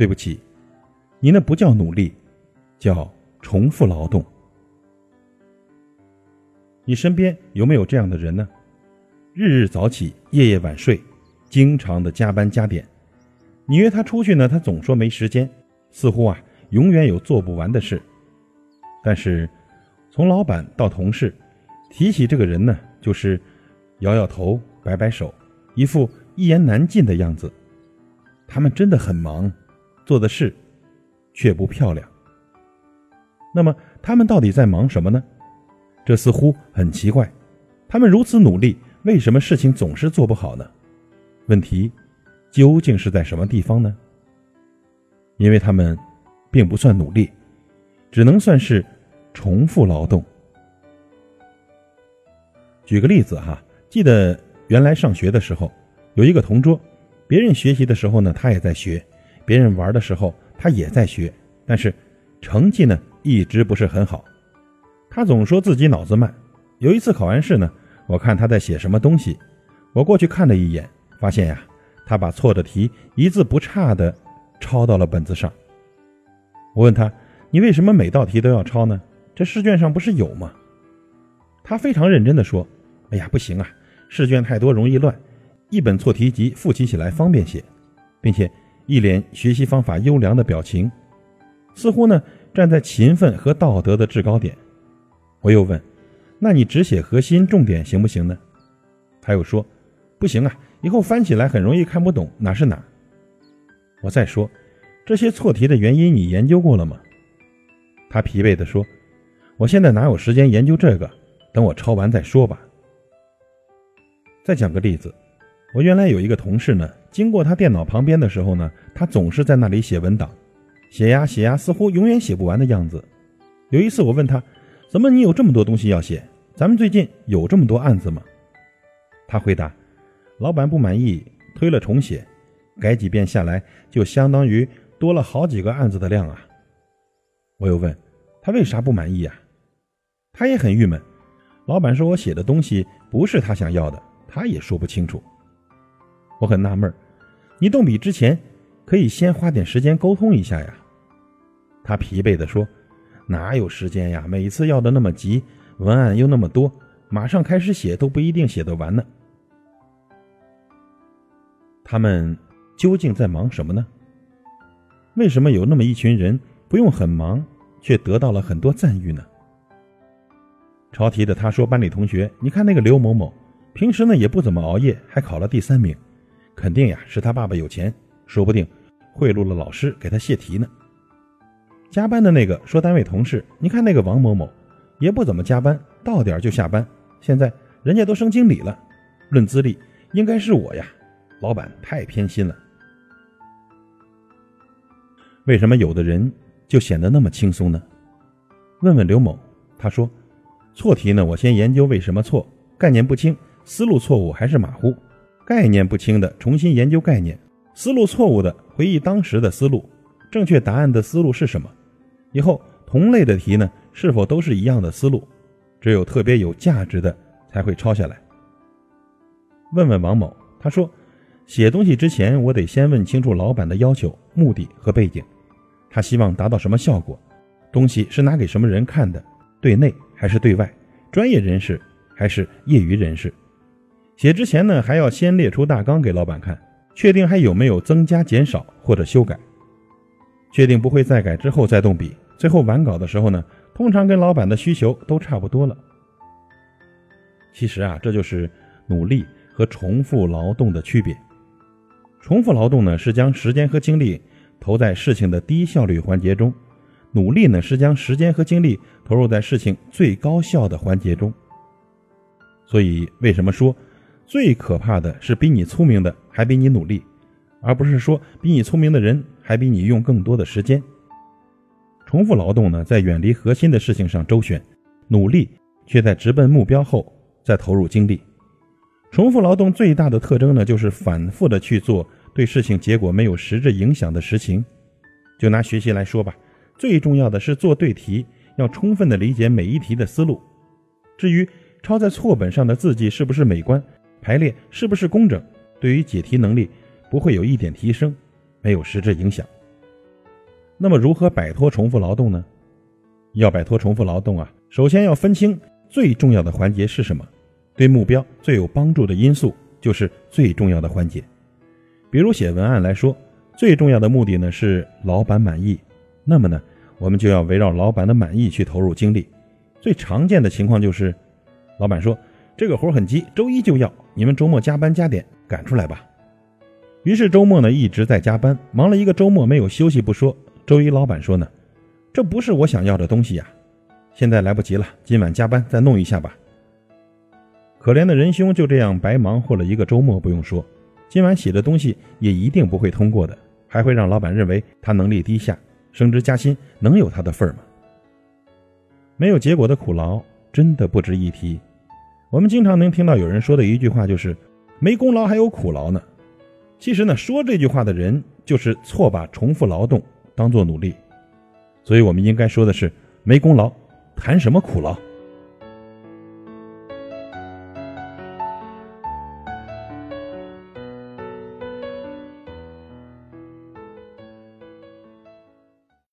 对不起，你那不叫努力，叫重复劳动。你身边有没有这样的人呢？日日早起，夜夜晚睡，经常的加班加点。你约他出去呢，他总说没时间，似乎啊永远有做不完的事。但是，从老板到同事，提起这个人呢，就是摇摇头、摆摆手，一副一言难尽的样子。他们真的很忙，做的事却不漂亮。那么，他们到底在忙什么呢？这似乎很奇怪。他们如此努力，为什么事情总是做不好呢？问题究竟是在什么地方呢？因为他们并不算努力，只能算是重复劳动。举个例子哈，记得原来上学的时候，有一个同桌，别人学习的时候呢，他也在学；别人玩的时候，他也在学，但是成绩呢，一直不是很好。他总说自己脑子慢。有一次考完试呢，我看他在写什么东西，我过去看了一眼，发现呀，他把错的题一字不差的抄到了本子上。我问他：“你为什么每道题都要抄呢？这试卷上不是有吗？”他非常认真的说：“哎呀，不行啊，试卷太多容易乱，一本错题集复习起来方便些，并且一脸学习方法优良的表情，似乎呢站在勤奋和道德的制高点。”我又问：“那你只写核心重点行不行呢？”他又说：“不行啊，以后翻起来很容易看不懂哪是哪。”我再说：“这些错题的原因你研究过了吗？”他疲惫地说：“我现在哪有时间研究这个？等我抄完再说吧。”再讲个例子，我原来有一个同事呢，经过他电脑旁边的时候呢，他总是在那里写文档，写呀写呀，似乎永远写不完的样子。有一次我问他。怎么你有这么多东西要写？咱们最近有这么多案子吗？他回答：“老板不满意，推了重写，改几遍下来，就相当于多了好几个案子的量啊。”我又问他为啥不满意呀？他也很郁闷。老板说我写的东西不是他想要的，他也说不清楚。我很纳闷你动笔之前可以先花点时间沟通一下呀。他疲惫地说。哪有时间呀？每次要的那么急，文案又那么多，马上开始写都不一定写得完呢。他们究竟在忙什么呢？为什么有那么一群人不用很忙，却得到了很多赞誉呢？抄题的他说：“班里同学，你看那个刘某某，平时呢也不怎么熬夜，还考了第三名，肯定呀是他爸爸有钱，说不定贿赂了老师给他泄题呢。”加班的那个说：“单位同事，你看那个王某某，也不怎么加班，到点就下班。现在人家都升经理了，论资历应该是我呀。老板太偏心了。为什么有的人就显得那么轻松呢？问问刘某，他说：错题呢，我先研究为什么错，概念不清，思路错误还是马虎；概念不清的重新研究概念，思路错误的回忆当时的思路，正确答案的思路是什么？”以后同类的题呢，是否都是一样的思路？只有特别有价值的才会抄下来。问问王某，他说，写东西之前我得先问清楚老板的要求、目的和背景，他希望达到什么效果？东西是拿给什么人看的？对内还是对外？专业人士还是业余人士？写之前呢，还要先列出大纲给老板看，确定还有没有增加、减少或者修改。确定不会再改之后再动笔，最后完稿的时候呢，通常跟老板的需求都差不多了。其实啊，这就是努力和重复劳动的区别。重复劳动呢是将时间和精力投在事情的低效率环节中，努力呢是将时间和精力投入在事情最高效的环节中。所以，为什么说最可怕的是比你聪明的还比你努力？而不是说比你聪明的人还比你用更多的时间。重复劳动呢，在远离核心的事情上周旋，努力却在直奔目标后再投入精力。重复劳动最大的特征呢，就是反复的去做对事情结果没有实质影响的事情。就拿学习来说吧，最重要的是做对题，要充分的理解每一题的思路。至于抄在错本上的字迹是不是美观，排列是不是工整，对于解题能力。不会有一点提升，没有实质影响。那么如何摆脱重复劳动呢？要摆脱重复劳动啊，首先要分清最重要的环节是什么，对目标最有帮助的因素就是最重要的环节。比如写文案来说，最重要的目的呢是老板满意，那么呢，我们就要围绕老板的满意去投入精力。最常见的情况就是，老板说这个活很急，周一就要，你们周末加班加点赶出来吧。于是周末呢一直在加班，忙了一个周末没有休息不说，周一老板说呢，这不是我想要的东西呀，现在来不及了，今晚加班再弄一下吧。可怜的仁兄就这样白忙活了一个周末，不用说，今晚写的东西也一定不会通过的，还会让老板认为他能力低下，升职加薪能有他的份儿吗？没有结果的苦劳真的不值一提。我们经常能听到有人说的一句话就是，没功劳还有苦劳呢。其实呢，说这句话的人就是错把重复劳动当做努力，所以我们应该说的是：没功劳，谈什么苦劳？